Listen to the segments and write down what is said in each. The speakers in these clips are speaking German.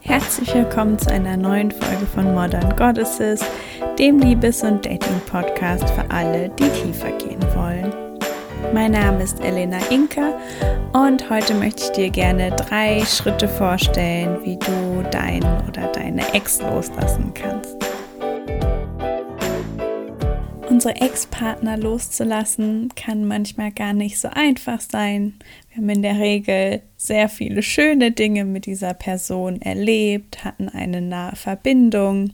Herzlich willkommen zu einer neuen Folge von Modern Goddesses, dem Liebes- und Dating-Podcast für alle, die tiefer gehen wollen. Mein Name ist Elena Inka und heute möchte ich dir gerne drei Schritte vorstellen, wie du deinen oder deine Ex loslassen kannst. Unsere Ex-Partner loszulassen kann manchmal gar nicht so einfach sein. Wir haben in der Regel sehr viele schöne Dinge mit dieser Person erlebt, hatten eine nahe Verbindung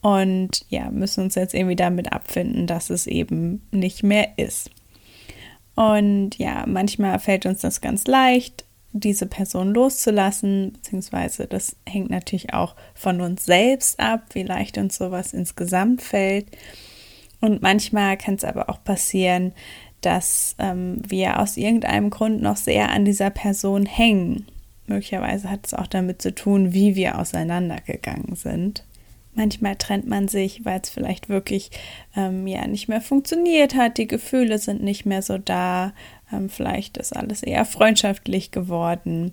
und ja, müssen uns jetzt irgendwie damit abfinden, dass es eben nicht mehr ist. Und ja, manchmal fällt uns das ganz leicht, diese Person loszulassen, beziehungsweise das hängt natürlich auch von uns selbst ab, wie leicht uns sowas insgesamt fällt. Und manchmal kann es aber auch passieren, dass ähm, wir aus irgendeinem Grund noch sehr an dieser Person hängen. Möglicherweise hat es auch damit zu tun, wie wir auseinandergegangen sind. Manchmal trennt man sich, weil es vielleicht wirklich ähm, ja nicht mehr funktioniert hat. Die Gefühle sind nicht mehr so da. Ähm, vielleicht ist alles eher freundschaftlich geworden.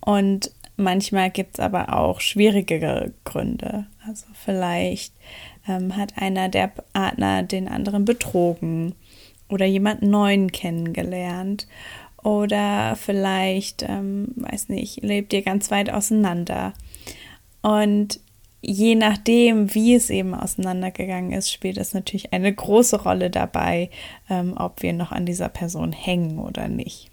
Und manchmal gibt es aber auch schwierigere Gründe. Also vielleicht ähm, hat einer der Partner den anderen betrogen oder jemand Neuen kennengelernt oder vielleicht, ähm, weiß nicht, lebt ihr ganz weit auseinander. Und je nachdem, wie es eben auseinandergegangen ist, spielt es natürlich eine große Rolle dabei, ähm, ob wir noch an dieser Person hängen oder nicht.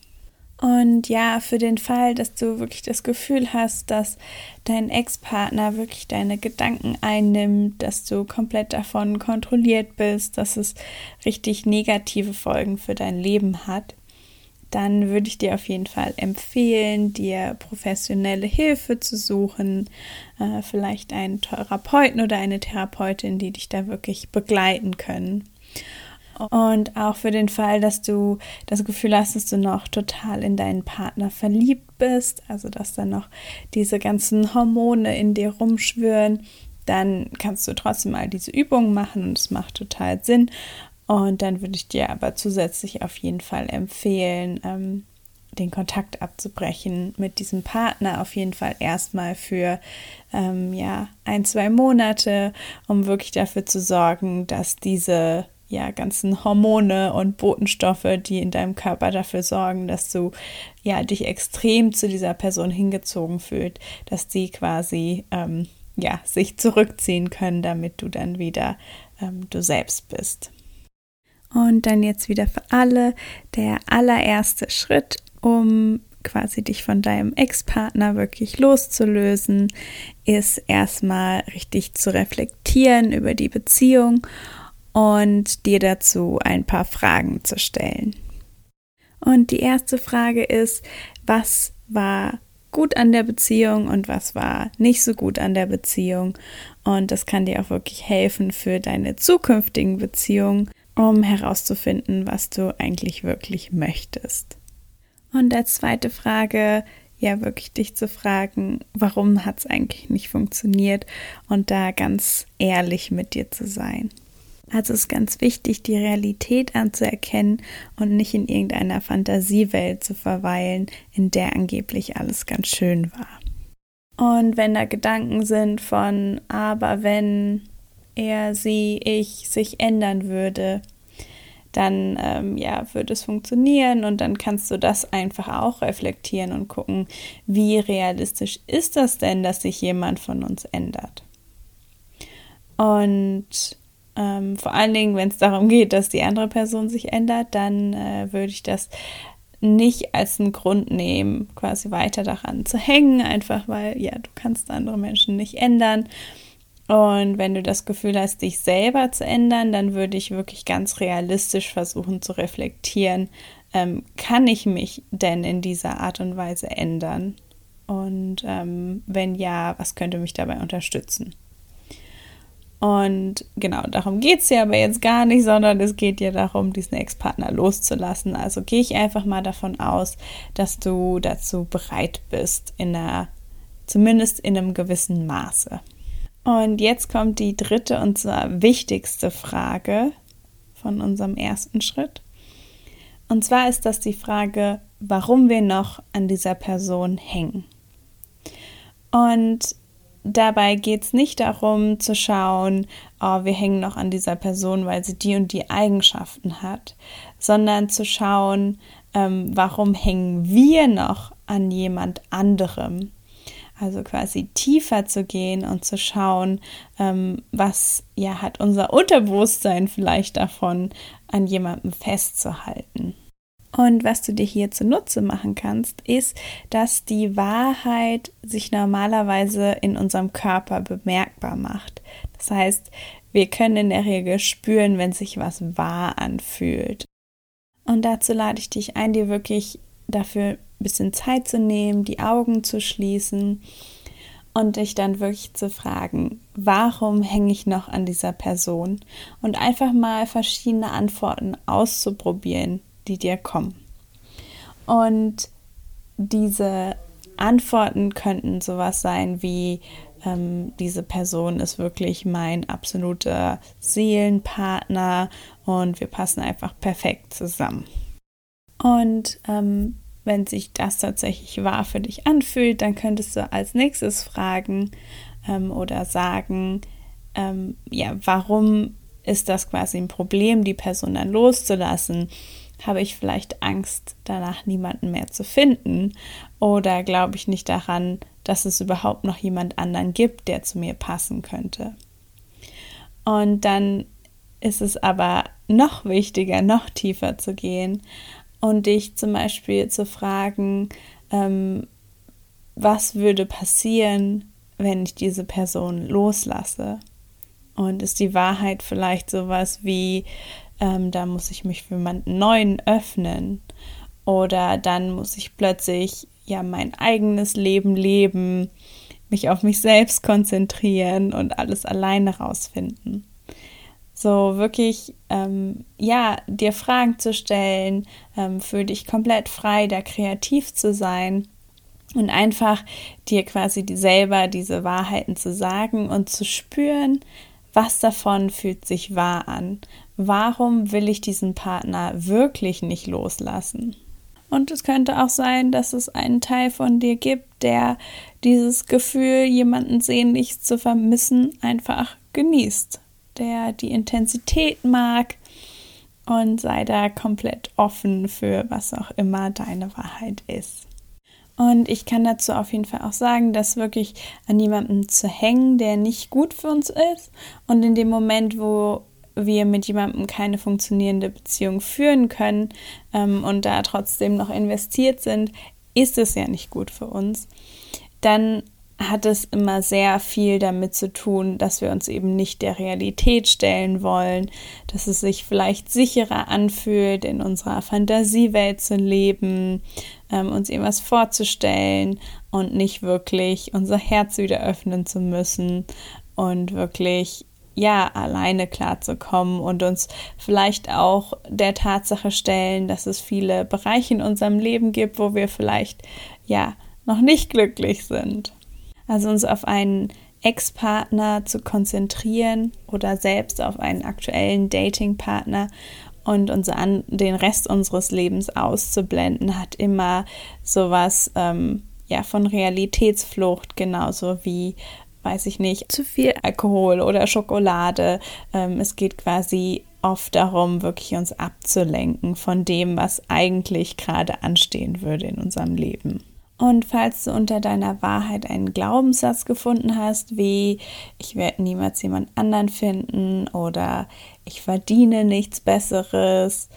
Und ja, für den Fall, dass du wirklich das Gefühl hast, dass dein Ex-Partner wirklich deine Gedanken einnimmt, dass du komplett davon kontrolliert bist, dass es richtig negative Folgen für dein Leben hat, dann würde ich dir auf jeden Fall empfehlen, dir professionelle Hilfe zu suchen, äh, vielleicht einen Therapeuten oder eine Therapeutin, die dich da wirklich begleiten können. Und auch für den Fall, dass du das Gefühl hast, dass du noch total in deinen Partner verliebt bist, also dass da noch diese ganzen Hormone in dir rumschwören, dann kannst du trotzdem mal diese Übungen machen und es macht total Sinn. Und dann würde ich dir aber zusätzlich auf jeden Fall empfehlen, ähm, den Kontakt abzubrechen mit diesem Partner auf jeden Fall erstmal für ähm, ja ein zwei Monate, um wirklich dafür zu sorgen, dass diese ja, ganzen Hormone und Botenstoffe, die in deinem Körper dafür sorgen, dass du ja dich extrem zu dieser Person hingezogen fühlt, dass die quasi ähm, ja sich zurückziehen können, damit du dann wieder ähm, du selbst bist. Und dann jetzt wieder für alle der allererste Schritt, um quasi dich von deinem Ex-Partner wirklich loszulösen, ist erstmal richtig zu reflektieren über die Beziehung und dir dazu ein paar Fragen zu stellen. Und die erste Frage ist, was war gut an der Beziehung und was war nicht so gut an der Beziehung. Und das kann dir auch wirklich helfen für deine zukünftigen Beziehungen, um herauszufinden, was du eigentlich wirklich möchtest. Und als zweite Frage, ja, wirklich dich zu fragen, warum hat es eigentlich nicht funktioniert und da ganz ehrlich mit dir zu sein. Also ist ganz wichtig, die Realität anzuerkennen und nicht in irgendeiner Fantasiewelt zu verweilen, in der angeblich alles ganz schön war. Und wenn da Gedanken sind von, aber wenn er, sie, ich sich ändern würde, dann ähm, ja, würde es funktionieren und dann kannst du das einfach auch reflektieren und gucken, wie realistisch ist das denn, dass sich jemand von uns ändert. Und ähm, vor allen Dingen, wenn es darum geht, dass die andere Person sich ändert, dann äh, würde ich das nicht als einen Grund nehmen, quasi weiter daran zu hängen, einfach weil, ja, du kannst andere Menschen nicht ändern. Und wenn du das Gefühl hast, dich selber zu ändern, dann würde ich wirklich ganz realistisch versuchen zu reflektieren, ähm, kann ich mich denn in dieser Art und Weise ändern? Und ähm, wenn ja, was könnte mich dabei unterstützen? Und genau, darum geht es ja aber jetzt gar nicht, sondern es geht ja darum, diesen Ex-Partner loszulassen. Also gehe ich einfach mal davon aus, dass du dazu bereit bist, in einer, zumindest in einem gewissen Maße. Und jetzt kommt die dritte und zwar wichtigste Frage von unserem ersten Schritt. Und zwar ist das die Frage, warum wir noch an dieser Person hängen. Und dabei geht es nicht darum zu schauen, oh, wir hängen noch an dieser Person, weil sie die und die Eigenschaften hat, sondern zu schauen, ähm, warum hängen wir noch an jemand anderem. Also quasi tiefer zu gehen und zu schauen, ähm, was ja hat unser Unterbewusstsein vielleicht davon, an jemandem festzuhalten. Und was du dir hier zunutze machen kannst, ist, dass die Wahrheit sich normalerweise in unserem Körper bemerkbar macht. Das heißt, wir können in der Regel spüren, wenn sich was wahr anfühlt. Und dazu lade ich dich ein, dir wirklich dafür ein bisschen Zeit zu nehmen, die Augen zu schließen und dich dann wirklich zu fragen, warum hänge ich noch an dieser Person? Und einfach mal verschiedene Antworten auszuprobieren, die dir kommen. Und diese Antworten könnten sowas sein wie, ähm, diese Person ist wirklich mein absoluter Seelenpartner und wir passen einfach perfekt zusammen. Und ähm, wenn sich das tatsächlich wahr für dich anfühlt, dann könntest du als nächstes fragen ähm, oder sagen, ähm, ja, warum ist das quasi ein Problem, die Person dann loszulassen? Habe ich vielleicht Angst, danach niemanden mehr zu finden? Oder glaube ich nicht daran, dass es überhaupt noch jemand anderen gibt, der zu mir passen könnte? Und dann ist es aber noch wichtiger, noch tiefer zu gehen und dich zum Beispiel zu fragen, ähm, was würde passieren, wenn ich diese Person loslasse? Und ist die Wahrheit vielleicht sowas wie, ähm, da muss ich mich für jemanden Neuen öffnen oder dann muss ich plötzlich ja mein eigenes Leben leben, mich auf mich selbst konzentrieren und alles alleine rausfinden. So wirklich, ähm, ja, dir Fragen zu stellen, ähm, für dich komplett frei, da kreativ zu sein und einfach dir quasi selber diese Wahrheiten zu sagen und zu spüren, was davon fühlt sich wahr an? Warum will ich diesen Partner wirklich nicht loslassen? Und es könnte auch sein, dass es einen Teil von dir gibt, der dieses Gefühl, jemanden sehnlich zu vermissen, einfach genießt, der die Intensität mag und sei da komplett offen für was auch immer deine Wahrheit ist. Und ich kann dazu auf jeden Fall auch sagen, dass wirklich an jemandem zu hängen, der nicht gut für uns ist und in dem Moment, wo wir mit jemandem keine funktionierende Beziehung führen können ähm, und da trotzdem noch investiert sind, ist es ja nicht gut für uns. Dann hat es immer sehr viel damit zu tun, dass wir uns eben nicht der Realität stellen wollen, dass es sich vielleicht sicherer anfühlt, in unserer Fantasiewelt zu leben, ähm, uns irgendwas vorzustellen und nicht wirklich unser Herz wieder öffnen zu müssen und wirklich ja, alleine klarzukommen und uns vielleicht auch der Tatsache stellen, dass es viele Bereiche in unserem Leben gibt, wo wir vielleicht ja noch nicht glücklich sind. Also uns auf einen Ex-Partner zu konzentrieren oder selbst auf einen aktuellen Dating-Partner und uns an den Rest unseres Lebens auszublenden, hat immer sowas ähm, ja von Realitätsflucht, genauso wie weiß ich nicht, zu viel Alkohol oder Schokolade. Ähm, es geht quasi oft darum, wirklich uns abzulenken von dem, was eigentlich gerade anstehen würde in unserem Leben. Und falls du unter deiner Wahrheit einen Glaubenssatz gefunden hast, wie ich werde niemals jemand anderen finden oder ich verdiene nichts Besseres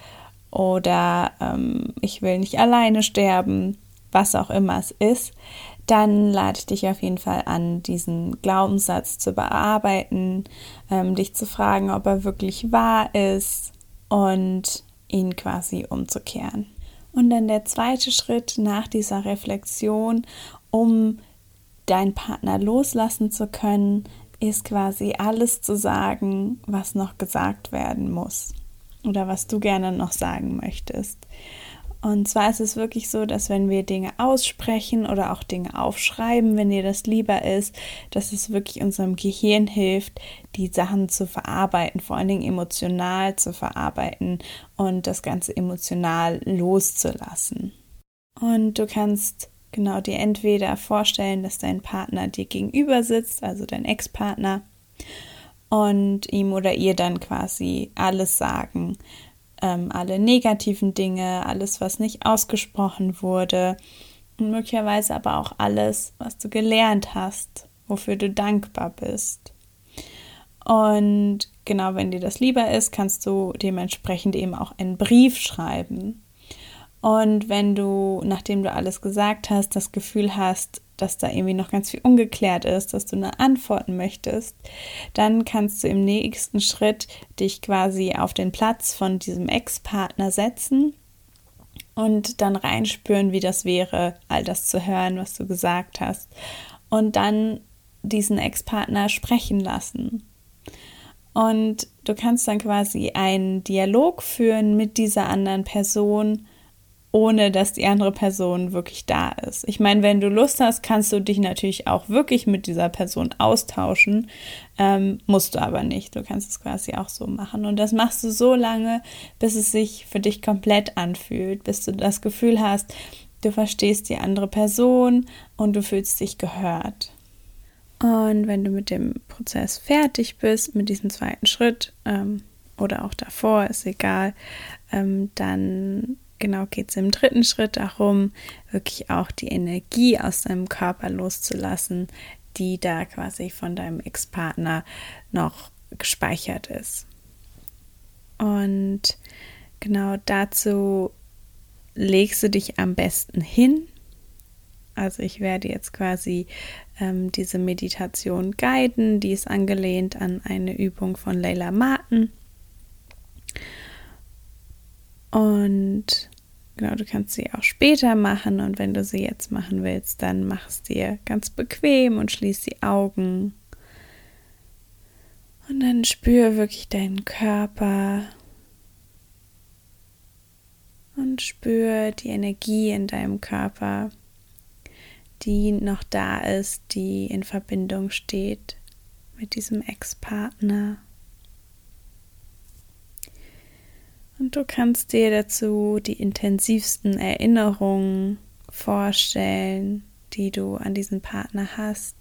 oder ähm, ich will nicht alleine sterben, was auch immer es ist, dann lade ich dich auf jeden Fall an, diesen Glaubenssatz zu bearbeiten, ähm, dich zu fragen, ob er wirklich wahr ist und ihn quasi umzukehren. Und dann der zweite Schritt nach dieser Reflexion, um deinen Partner loslassen zu können, ist quasi alles zu sagen, was noch gesagt werden muss oder was du gerne noch sagen möchtest. Und zwar ist es wirklich so, dass wenn wir Dinge aussprechen oder auch Dinge aufschreiben, wenn dir das lieber ist, dass es wirklich unserem Gehirn hilft, die Sachen zu verarbeiten, vor allen Dingen emotional zu verarbeiten und das Ganze emotional loszulassen. Und du kannst genau dir entweder vorstellen, dass dein Partner dir gegenüber sitzt, also dein Ex-Partner, und ihm oder ihr dann quasi alles sagen, ähm, alle negativen Dinge, alles, was nicht ausgesprochen wurde und möglicherweise aber auch alles, was du gelernt hast, wofür du dankbar bist. Und genau, wenn dir das lieber ist, kannst du dementsprechend eben auch einen Brief schreiben. Und wenn du, nachdem du alles gesagt hast, das Gefühl hast, dass da irgendwie noch ganz viel ungeklärt ist, dass du eine antworten möchtest, dann kannst du im nächsten Schritt dich quasi auf den Platz von diesem Ex-Partner setzen und dann reinspüren, wie das wäre, all das zu hören, was du gesagt hast. Und dann diesen Ex-Partner sprechen lassen. Und du kannst dann quasi einen Dialog führen mit dieser anderen Person ohne dass die andere Person wirklich da ist. Ich meine, wenn du Lust hast, kannst du dich natürlich auch wirklich mit dieser Person austauschen, ähm, musst du aber nicht. Du kannst es quasi auch so machen. Und das machst du so lange, bis es sich für dich komplett anfühlt, bis du das Gefühl hast, du verstehst die andere Person und du fühlst dich gehört. Und wenn du mit dem Prozess fertig bist, mit diesem zweiten Schritt ähm, oder auch davor, ist egal, ähm, dann genau geht es im dritten Schritt darum, wirklich auch die Energie aus deinem Körper loszulassen, die da quasi von deinem Ex-Partner noch gespeichert ist. Und genau dazu legst du dich am besten hin. Also ich werde jetzt quasi ähm, diese Meditation guiden, die ist angelehnt an eine Übung von Leila Martin. Und genau, du kannst sie auch später machen und wenn du sie jetzt machen willst, dann mach es dir ganz bequem und schließ die Augen. Und dann spür wirklich deinen Körper und spür die Energie in deinem Körper, die noch da ist, die in Verbindung steht mit diesem Ex-Partner. Und du kannst dir dazu die intensivsten Erinnerungen vorstellen, die du an diesen Partner hast.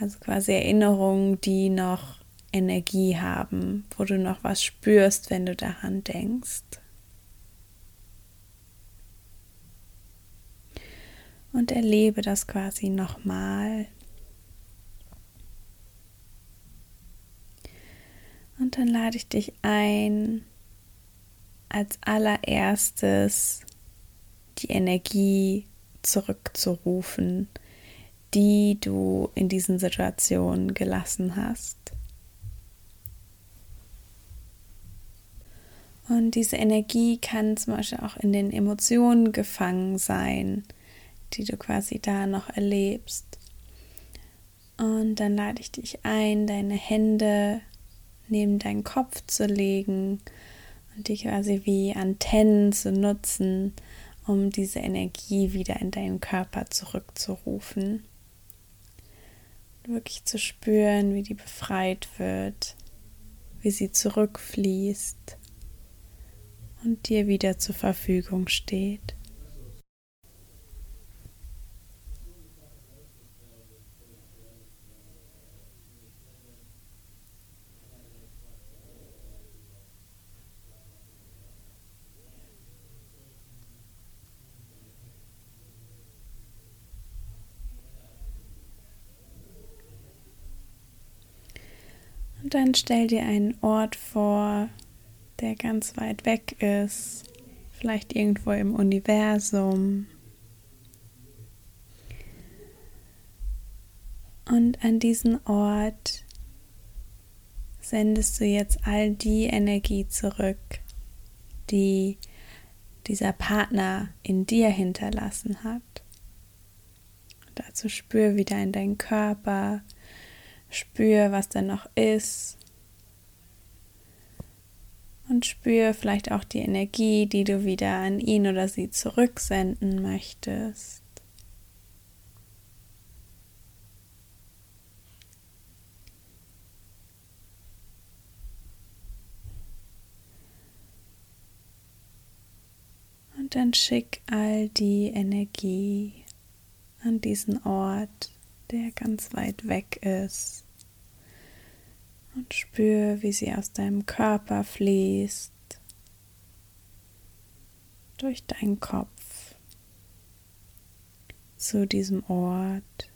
Also quasi Erinnerungen, die noch Energie haben, wo du noch was spürst, wenn du daran denkst. Und erlebe das quasi nochmal. Und dann lade ich dich ein, als allererstes die Energie zurückzurufen, die du in diesen Situationen gelassen hast. Und diese Energie kann zum Beispiel auch in den Emotionen gefangen sein, die du quasi da noch erlebst. Und dann lade ich dich ein, deine Hände neben deinen Kopf zu legen und die quasi wie Antennen zu nutzen, um diese Energie wieder in deinen Körper zurückzurufen. Wirklich zu spüren, wie die befreit wird, wie sie zurückfließt und dir wieder zur Verfügung steht. Dann stell dir einen Ort vor, der ganz weit weg ist, vielleicht irgendwo im Universum. Und an diesen Ort sendest du jetzt all die Energie zurück, die dieser Partner in dir hinterlassen hat. dazu spür wieder in deinen Körper, Spür, was da noch ist. Und spür vielleicht auch die Energie, die du wieder an ihn oder sie zurücksenden möchtest. Und dann schick all die Energie an diesen Ort, der ganz weit weg ist und spür, wie sie aus deinem Körper fließt, durch deinen Kopf zu diesem Ort.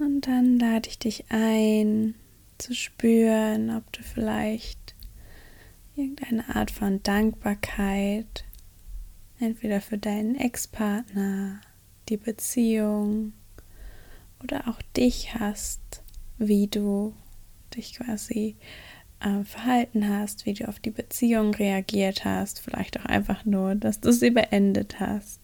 Und dann lade ich dich ein, zu spüren, ob du vielleicht irgendeine Art von Dankbarkeit, entweder für deinen Ex-Partner, die Beziehung oder auch dich hast, wie du dich quasi äh, verhalten hast, wie du auf die Beziehung reagiert hast, vielleicht auch einfach nur, dass du sie beendet hast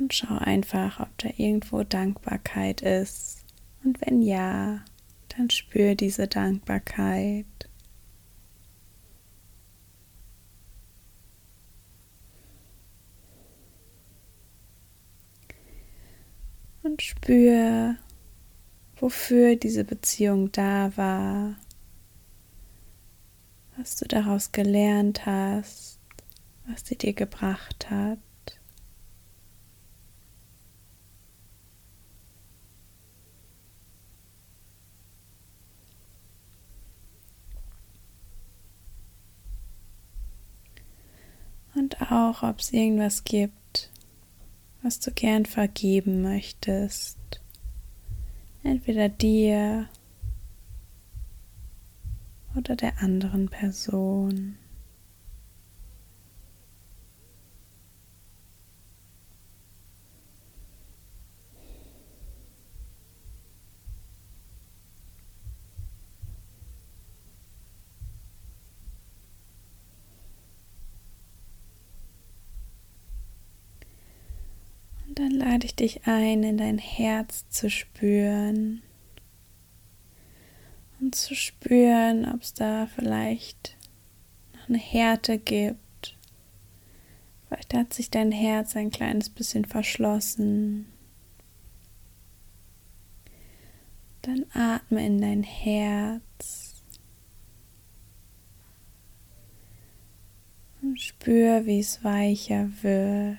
und schau einfach, ob da irgendwo Dankbarkeit ist. Und wenn ja, dann spür diese Dankbarkeit. Und spür, wofür diese Beziehung da war, was du daraus gelernt hast, was sie dir gebracht hat. Auch, ob es irgendwas gibt, was du gern vergeben möchtest. Entweder dir oder der anderen Person. dann lade ich dich ein, in dein Herz zu spüren und zu spüren, ob es da vielleicht noch eine Härte gibt. Vielleicht hat sich dein Herz ein kleines bisschen verschlossen. Dann atme in dein Herz und spür, wie es weicher wird.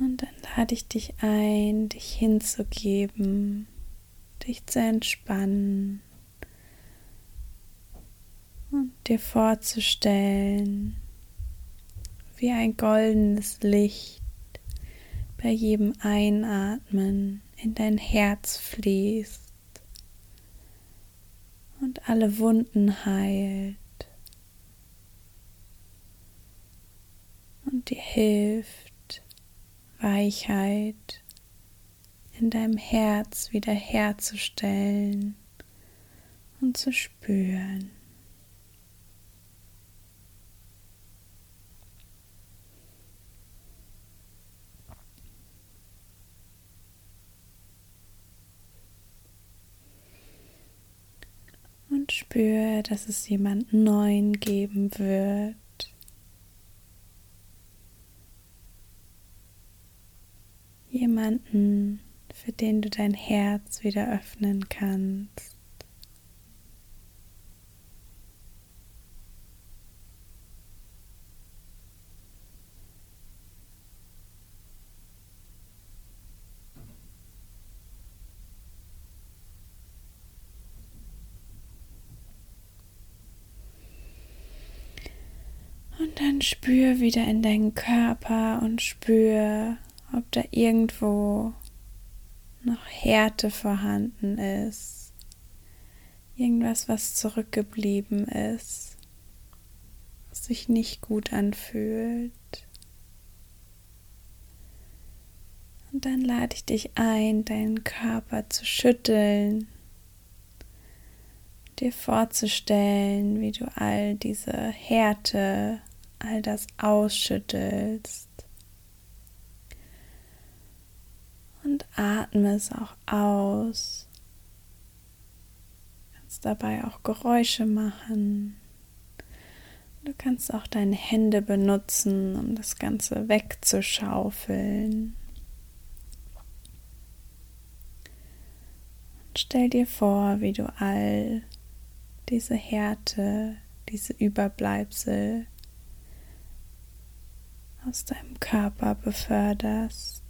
Und dann lade ich dich ein, dich hinzugeben, dich zu entspannen und dir vorzustellen, wie ein goldenes Licht bei jedem Einatmen in dein Herz fließt und alle Wunden heilt und dir hilft, Weichheit in deinem Herz wiederherzustellen und zu spüren. Und spüre, dass es jemanden neuen geben wird, jemanden, für den du dein Herz wieder öffnen kannst. Und dann spür wieder in deinen Körper und spür, ob da irgendwo noch Härte vorhanden ist, irgendwas, was zurückgeblieben ist, was sich nicht gut anfühlt. Und dann lade ich dich ein, deinen Körper zu schütteln, dir vorzustellen, wie du all diese Härte, all das ausschüttelst. Und atme es auch aus. Du kannst dabei auch Geräusche machen. Du kannst auch deine Hände benutzen, um das Ganze wegzuschaufeln. Und stell dir vor, wie du all diese Härte, diese Überbleibsel aus deinem Körper beförderst.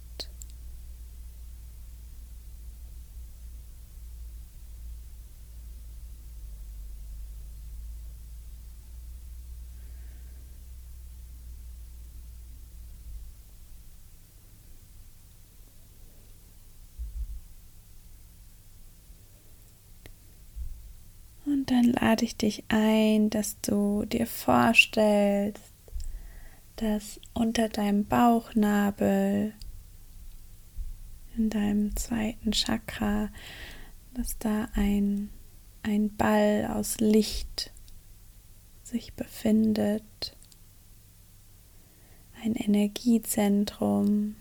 Und dann lade ich dich ein, dass du dir vorstellst, dass unter deinem Bauchnabel, in deinem zweiten Chakra, dass da ein, ein Ball aus Licht sich befindet, ein Energiezentrum.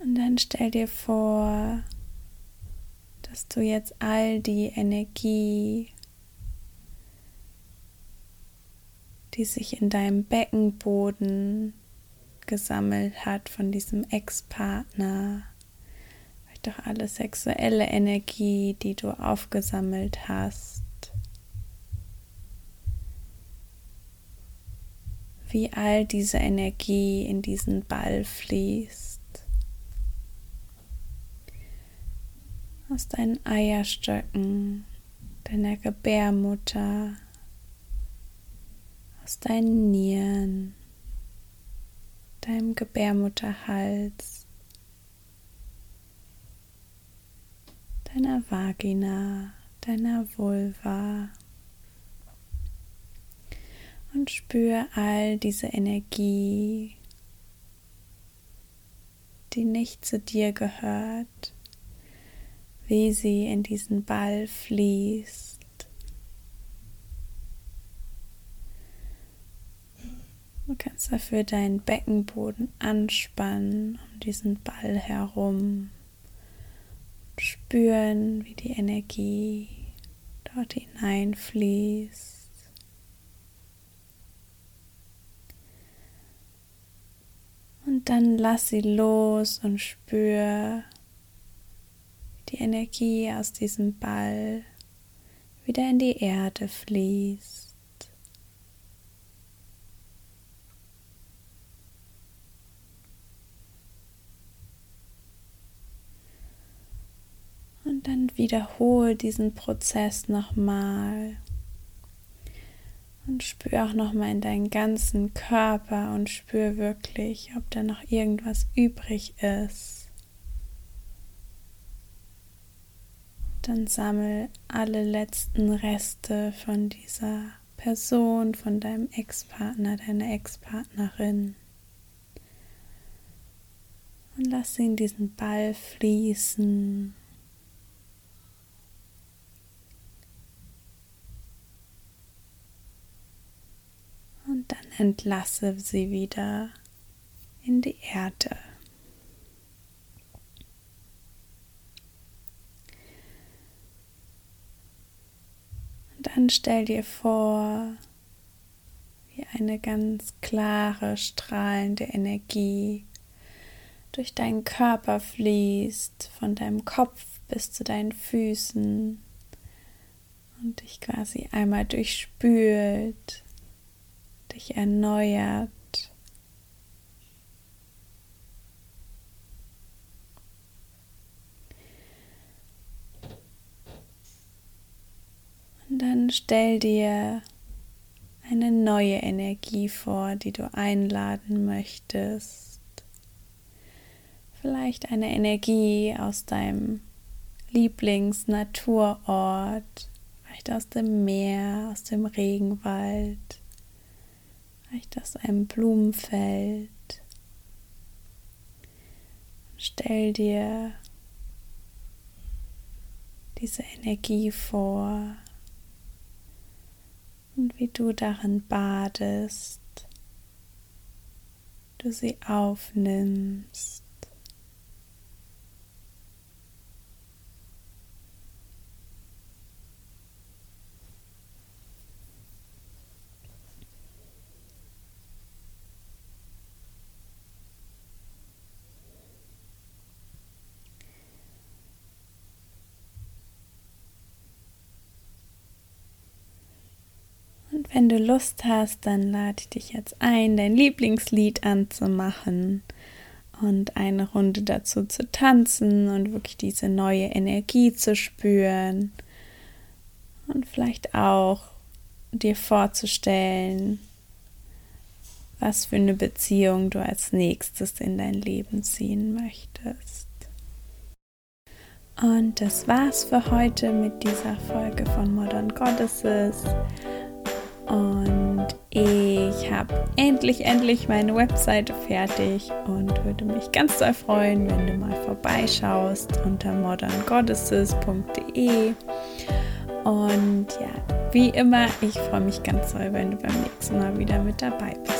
Und dann stell dir vor, dass du jetzt all die Energie die sich in deinem Beckenboden gesammelt hat von diesem Ex-Partner, vielleicht auch alle sexuelle Energie, die du aufgesammelt hast. Wie all diese Energie in diesen Ball fließt. Aus deinen Eierstöcken, deiner Gebärmutter, aus deinen Nieren, deinem Gebärmutterhals, deiner Vagina, deiner Vulva. Und spür all diese Energie, die nicht zu dir gehört, wie sie in diesen Ball fließt. Du kannst dafür deinen Beckenboden anspannen um diesen Ball herum. Spüren, wie die Energie dort hineinfließt. Und dann lass sie los und spür, die Energie aus diesem Ball wieder in die Erde fließt. Und dann wiederhole diesen Prozess nochmal. Und spür auch nochmal in deinen ganzen Körper und spür wirklich, ob da noch irgendwas übrig ist. Dann sammel alle letzten Reste von dieser Person, von deinem Ex-Partner, deiner Ex-Partnerin. Und lass sie in diesen Ball fließen. und dann entlasse sie wieder in die Erde. Und dann stell dir vor, wie eine ganz klare, strahlende Energie durch deinen Körper fließt, von deinem Kopf bis zu deinen Füßen und dich quasi einmal durchspült dich erneuert. Und dann stell dir eine neue Energie vor, die du einladen möchtest. Vielleicht eine Energie aus deinem Lieblingsnaturort, vielleicht aus dem Meer, aus dem Regenwald, vielleicht aus einem Blumenfeld. Stell dir diese Energie vor und wie du darin badest, du sie aufnimmst. Wenn du Lust hast, dann lade ich dich jetzt ein, dein Lieblingslied anzumachen und eine Runde dazu zu tanzen und wirklich diese neue Energie zu spüren und vielleicht auch dir vorzustellen, was für eine Beziehung du als nächstes in dein Leben ziehen möchtest. Und das war's für heute mit dieser Folge von Modern Goddesses. Und ich habe endlich, endlich meine Webseite fertig und würde mich ganz doll freuen, wenn du mal vorbeischaust unter moderngoddesses.de. Und ja, wie immer, ich freue mich ganz doll, wenn du beim nächsten Mal wieder mit dabei bist.